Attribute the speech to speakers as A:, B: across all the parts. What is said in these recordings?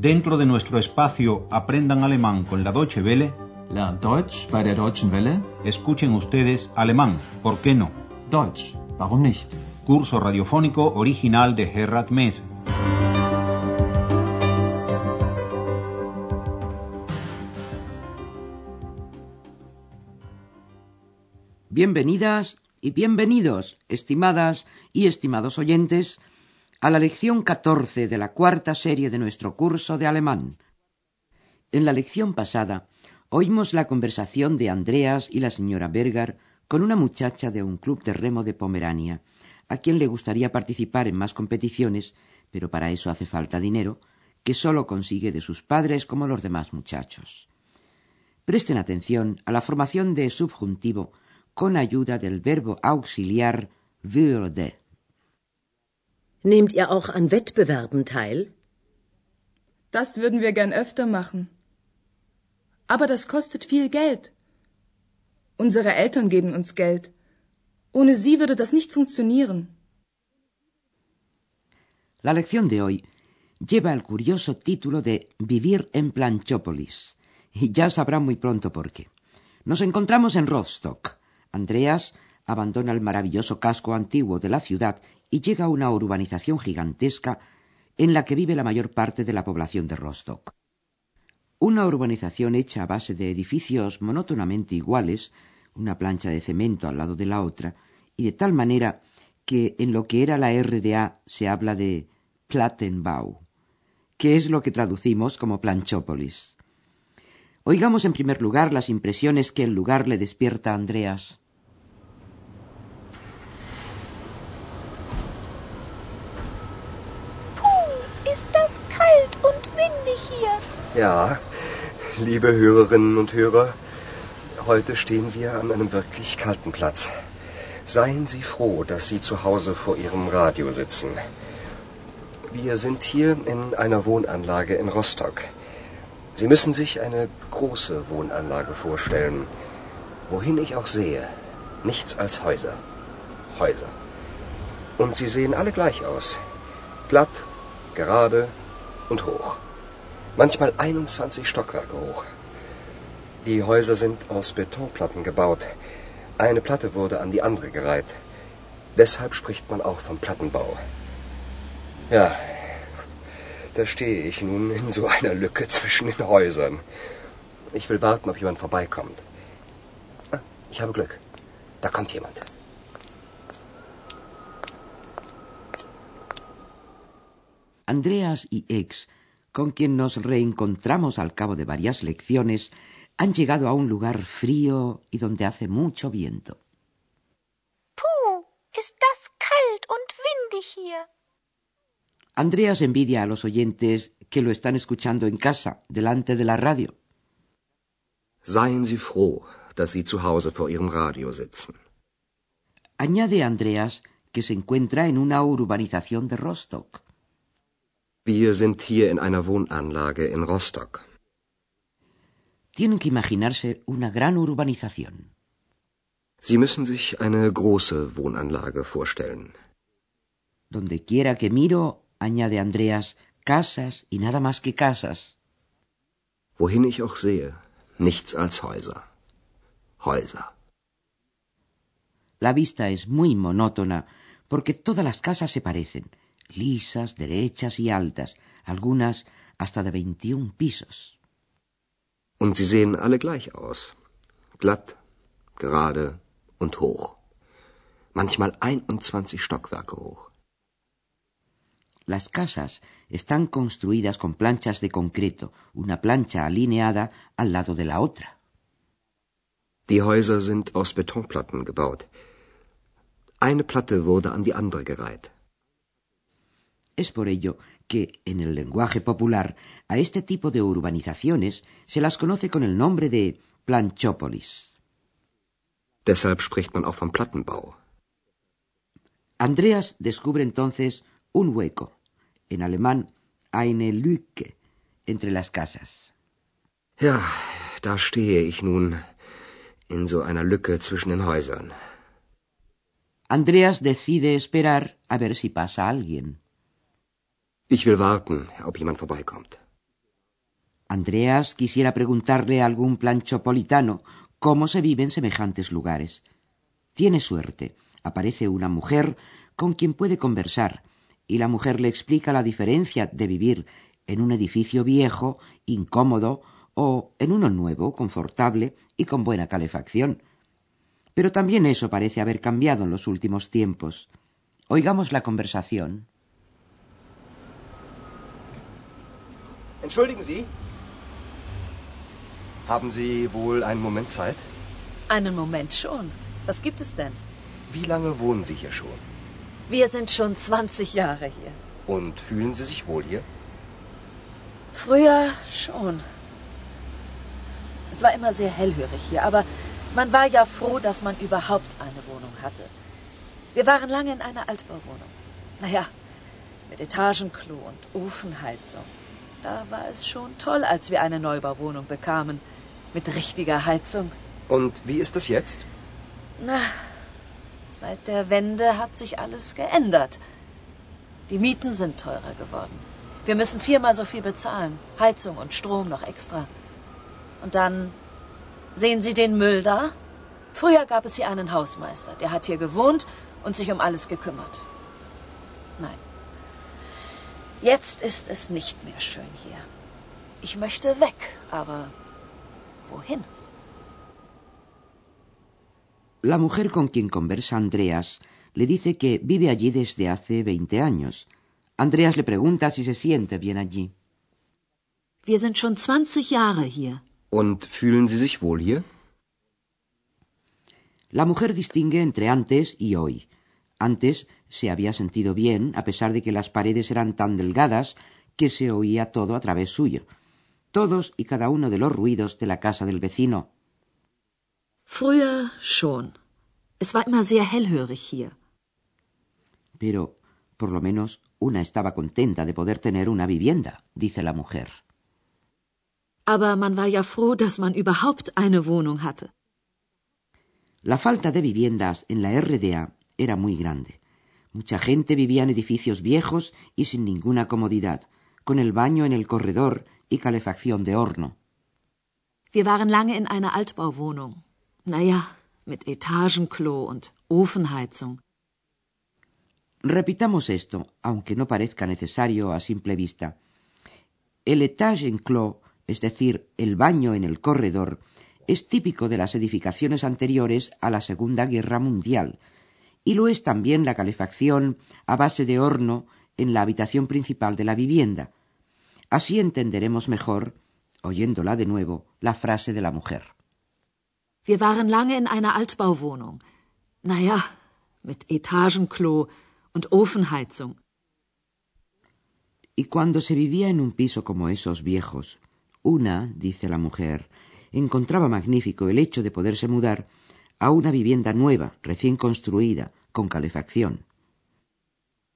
A: Dentro de nuestro espacio Aprendan Alemán con la Deutsche Welle,
B: Lernt Deutsch bei der Deutschen Welle?
A: escuchen ustedes alemán, ¿por qué no?
B: Deutsch, warum nicht?
A: Curso radiofónico original de Gerhard Mess.
C: Bienvenidas y bienvenidos, estimadas y estimados oyentes, a la lección 14 de la cuarta serie de nuestro curso de alemán. En la lección pasada oímos la conversación de Andreas y la señora Berger con una muchacha de un club de remo de Pomerania, a quien le gustaría participar en más competiciones, pero para eso hace falta dinero, que sólo consigue de sus padres como los demás muchachos. Presten atención a la formación de subjuntivo con ayuda del verbo auxiliar würde.
D: Nehmt ihr auch an Wettbewerben teil?
E: Das würden wir gern öfter machen. Aber das kostet viel Geld. Unsere Eltern geben uns Geld. Ohne sie würde das nicht funktionieren.
C: La lección de hoy lleva el curioso título de Vivir en Planchópolis, y ya sabrán muy pronto por qué. Nos encontramos en Rostock. Andreas abandona el maravilloso casco antiguo de la ciudad y llega a una urbanización gigantesca en la que vive la mayor parte de la población de Rostock. Una urbanización hecha a base de edificios monótonamente iguales, una plancha de cemento al lado de la otra, y de tal manera que en lo que era la RDA se habla de Plattenbau, que es lo que traducimos como Planchópolis. Oigamos en primer lugar las impresiones que el lugar le despierta a Andreas.
F: Ja, liebe Hörerinnen und Hörer, heute stehen wir an einem wirklich kalten Platz. Seien Sie froh, dass Sie zu Hause vor Ihrem Radio sitzen. Wir sind hier in einer Wohnanlage in Rostock. Sie müssen sich eine große Wohnanlage vorstellen. Wohin ich auch sehe, nichts als Häuser. Häuser. Und sie sehen alle gleich aus. Glatt, gerade und hoch. Manchmal 21 Stockwerke hoch. Die Häuser sind aus Betonplatten gebaut. Eine Platte wurde an die andere gereiht. Deshalb spricht man auch vom Plattenbau. Ja, da stehe ich nun in so einer Lücke zwischen den Häusern. Ich will warten, ob jemand vorbeikommt. Ah, Ich habe Glück. Da kommt jemand.
C: Andreas y Ex, con quien nos reencontramos al cabo de varias lecciones, han llegado a un lugar frío y donde hace mucho viento.
G: Puh, ist das kalt und windig hier.
C: Andreas envidia a los oyentes que lo están escuchando en casa, delante de la radio.
F: Seien Sie froh, dass Sie zu Hause vor Ihrem Radio sitzen.
C: Añade Andreas que se encuentra en una urbanización de Rostock.
F: Wir sind hier in einer Wohnanlage in Rostock.
C: Tienen que imaginarse una gran urbanización.
F: Sie müssen sich eine große Wohnanlage vorstellen.
C: Donde quiera que miro, añade Andreas, casas y nada más que casas.
F: Wohin ich auch sehe, nichts als Häuser. Häuser.
C: La vista es muy monótona porque todas las casas se parecen, lisas, derechas y altas, algunas hasta de 21 pisos.
F: Und sie sehen alle gleich aus. Glatt, gerade und hoch. Manchmal 21 Stockwerke hoch.
C: Las casas están construidas con planchas de concreto, una plancha alineada al lado de la otra.
F: Die Häuser sind aus Betonplatten gebaut. Eine Platte wurde an die andere gereiht.
C: Es por ello que, en el lenguaje popular, a este tipo de urbanizaciones se las conoce con el nombre de planchópolis.
F: Deshalb spricht man auch vom Plattenbau.
C: Andreas descubre entonces un hueco, en alemán eine Lücke, entre las casas.
F: Ja, da stehe ich nun in so einer Lücke zwischen den Häusern.
C: Andreas decide esperar a ver si pasa alguien.
F: Will warten, ob jemand vorbeikommt.
C: Andreas quisiera preguntarle a algún planchopolitano cómo se vive en semejantes lugares. Tiene suerte. Aparece una mujer con quien puede conversar, y la mujer le explica la diferencia de vivir en un edificio viejo, incómodo, o en uno nuevo, confortable y con buena calefacción. Pero también eso parece haber cambiado en los últimos tiempos. Oigamos la conversación.
F: Entschuldigen Sie. Haben Sie wohl einen Moment Zeit?
H: Einen Moment schon. Was gibt es denn?
F: Wie lange wohnen Sie hier schon?
H: Wir sind schon 20 Jahre hier.
F: Und fühlen Sie sich wohl hier?
H: Früher schon. Es war immer sehr hellhörig hier, aber man war ja froh, dass man überhaupt eine Wohnung hatte. Wir waren lange in einer Altbauwohnung. Naja, mit Etagenklo und Ofenheizung. Da war es schon toll, als wir eine Neubauwohnung bekamen. Mit richtiger Heizung.
F: Und wie ist es jetzt?
H: Na, seit der Wende hat sich alles geändert. Die Mieten sind teurer geworden. Wir müssen viermal so viel bezahlen. Heizung und Strom noch extra. Und dann sehen Sie den Müll da? Früher gab es hier einen Hausmeister, der hat hier gewohnt und sich um alles gekümmert. Jetzt ist es nicht mehr schön hier. Ich möchte weg, aber wohin?
C: La mujer con quien conversa Andreas le dice que vive allí desde hace veinte años. Andreas le pregunta si se siente bien allí.
H: Wir sind schon 20 Jahre hier.
F: Und fühlen Sie sich wohl hier?
C: La mujer distingue entre antes y hoy. Antes se había sentido bien, a pesar de que las paredes eran tan delgadas que se oía todo a través suyo. Todos y cada uno de los ruidos de la casa del vecino.
H: Früher schon. Es war immer sehr hellhörig hier.
C: Pero, por lo menos, una estaba contenta de poder tener una vivienda, dice la mujer.
H: Aber man war ja froh, dass man überhaupt eine Wohnung hatte.
C: La falta de viviendas en la RDA era muy grande. Mucha gente vivía en edificios viejos y sin ninguna comodidad, con el baño en el corredor y calefacción de horno.
H: Wir waren lange in einer Altbauwohnung. Naja, mit Etagenklo und Ofenheizung.
C: Repitamos esto, aunque no parezca necesario a simple vista. El Etagenklo, es decir, el baño en el corredor, es típico de las edificaciones anteriores a la Segunda Guerra Mundial, y lo es también la calefacción a base de horno en la habitación principal de la vivienda. Así entenderemos mejor, oyéndola de nuevo, la frase de la mujer.
H: Wir waren lange in einer Altbauwohnung. Naja, mit Etagenklo und Ofenheizung.
C: Y cuando se vivía en un piso como esos viejos, una, dice la mujer, encontraba magnífico el hecho de poderse mudar a una vivienda nueva, recién construida, con calefacción.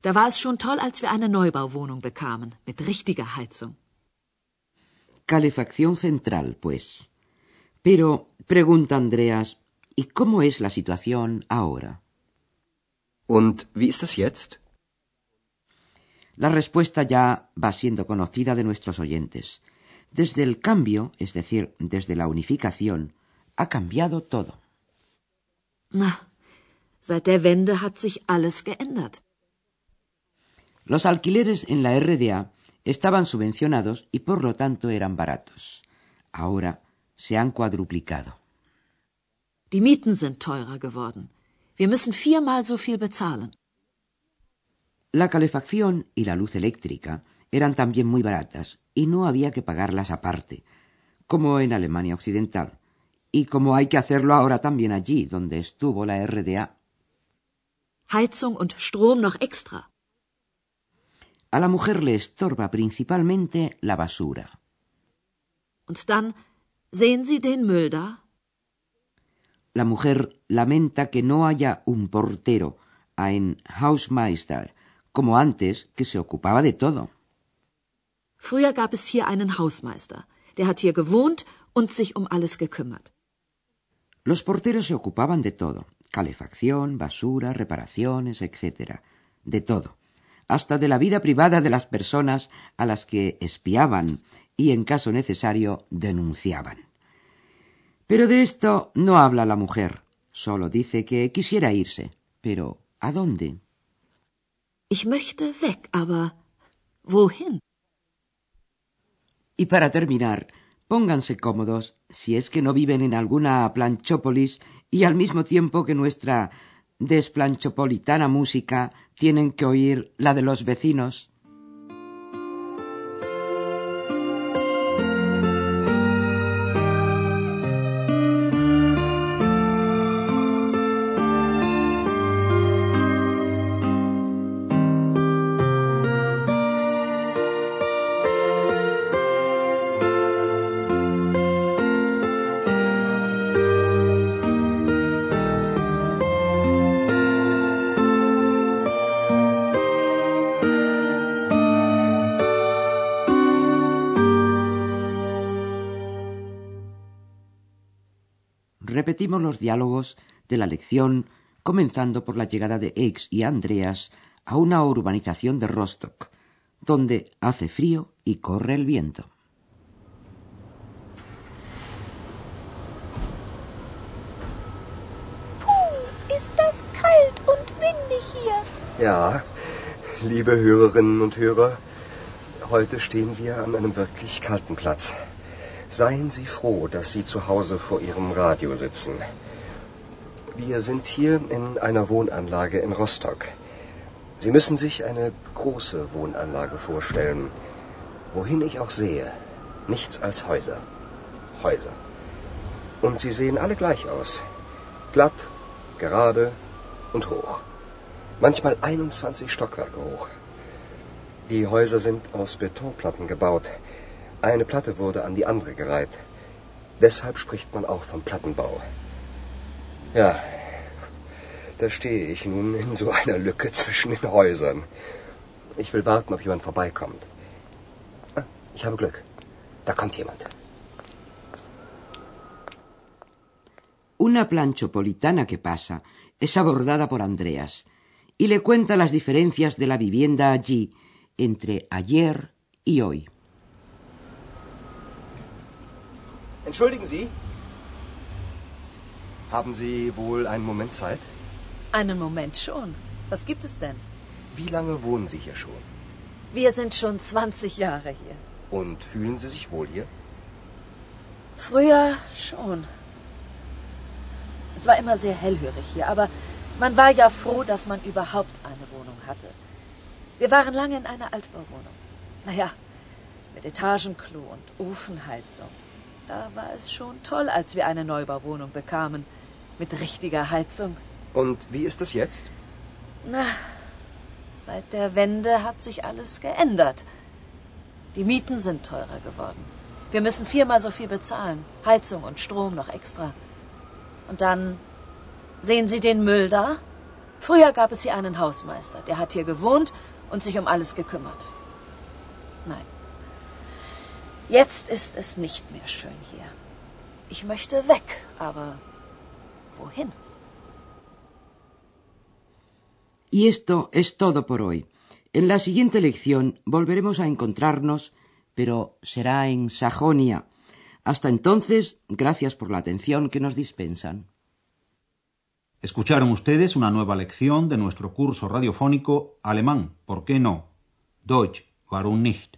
H: Da war es schon toll, als wir eine Neubauwohnung bekamen, mit richtiger Heizung.
C: Calefacción central, pues. Pero, pregunta Andreas, ¿y cómo es la situación ahora?
F: Und wie ist es jetzt?
C: La respuesta ya va siendo conocida de nuestros oyentes. Desde el cambio, es decir, desde la unificación, ha cambiado todo.
H: Na, seit der Wende hat sich alles geändert.
C: Los alquileres en la RDA estaban subvencionados y por lo tanto eran baratos. Ahora se han cuadruplicado.
H: Die Mieten sind teurer geworden. Wir müssen viermal so viel bezahlen.
C: La calefacción y la luz eléctrica eran también muy baratas y no había que pagarlas aparte, como en Alemania Occidental, y como hay que hacerlo ahora también allí, donde estuvo la RDA.
H: Heizung und Strom noch extra.
C: A la mujer le estorba principalmente la basura.
H: Und dann sehen Sie den Müll da?
C: La mujer lamenta que no haya un portero, ein Hausmeister, como antes, que se ocupaba de todo.
H: Früher gab es hier einen Hausmeister. Der hat hier gewohnt und sich um alles gekümmert.
C: Los porteros se ocupaban de todo, calefacción, basura, reparaciones, etc. De todo, hasta de la vida privada de las personas a las que espiaban y, en caso necesario, denunciaban. Pero de esto no habla la mujer, solo dice que quisiera irse. Pero ¿a dónde?
H: Ich möchte weg, aber wohin?
C: Y para terminar, pónganse cómodos si es que no viven en alguna planchópolis y al mismo tiempo que nuestra desplanchopolitana música tienen que oír la de los vecinos. Repetimos los diálogos de la lección, comenzando por la llegada de Aix y Andreas a una urbanización de Rostock, donde hace frío y corre el viento.
G: Puh, ist das kalt und windig hier.
F: Ja, liebe Hörerinnen und Hörer, heute stehen wir an einem wirklich kalten Platz. Seien Sie froh, dass Sie zu Hause vor Ihrem Radio sitzen. Wir sind hier in einer Wohnanlage in Rostock. Sie müssen sich eine große Wohnanlage vorstellen. Wohin ich auch sehe, nichts als Häuser. Häuser. Und sie sehen alle gleich aus. Glatt, gerade und hoch. Manchmal 21 Stockwerke hoch. Die Häuser sind aus Betonplatten gebaut. Eine Platte wurde an die andere gereiht. Deshalb spricht man auch vom Plattenbau. Ja, da stehe ich nun in so einer Lücke zwischen den Häusern. Ich will warten, ob jemand vorbeikommt. Ah, ich habe Glück. Da kommt jemand.
C: Una planchopolitana que pasa es abordada por Andreas y le cuenta las diferencias de la vivienda allí entre ayer y hoy.
F: Entschuldigen Sie. Haben Sie wohl einen Moment Zeit?
H: Einen Moment schon. Was gibt es denn?
F: Wie lange wohnen Sie hier schon?
H: Wir sind schon 20 Jahre hier.
F: Und fühlen Sie sich wohl hier?
H: Früher schon. Es war immer sehr hellhörig hier, aber man war ja froh, dass man überhaupt eine Wohnung hatte. Wir waren lange in einer Altbauwohnung. Naja, mit Etagenklo und Ofenheizung. Da war es schon toll, als wir eine Neubauwohnung bekamen. Mit richtiger Heizung.
F: Und wie ist es jetzt?
H: Na, seit der Wende hat sich alles geändert. Die Mieten sind teurer geworden. Wir müssen viermal so viel bezahlen. Heizung und Strom noch extra. Und dann sehen Sie den Müll da? Früher gab es hier einen Hausmeister, der hat hier gewohnt und sich um alles gekümmert. Nein, Jetzt ist es nicht mehr schön hier. Ich möchte weg, aber wohin?
C: Y esto es todo por hoy. En la siguiente lección volveremos a encontrarnos, pero será en Sajonia. Hasta entonces, gracias por la atención que nos dispensan.
A: Escucharon ustedes una nueva lección de nuestro curso radiofónico Alemán, ¿por qué no? Deutsch, warum nicht?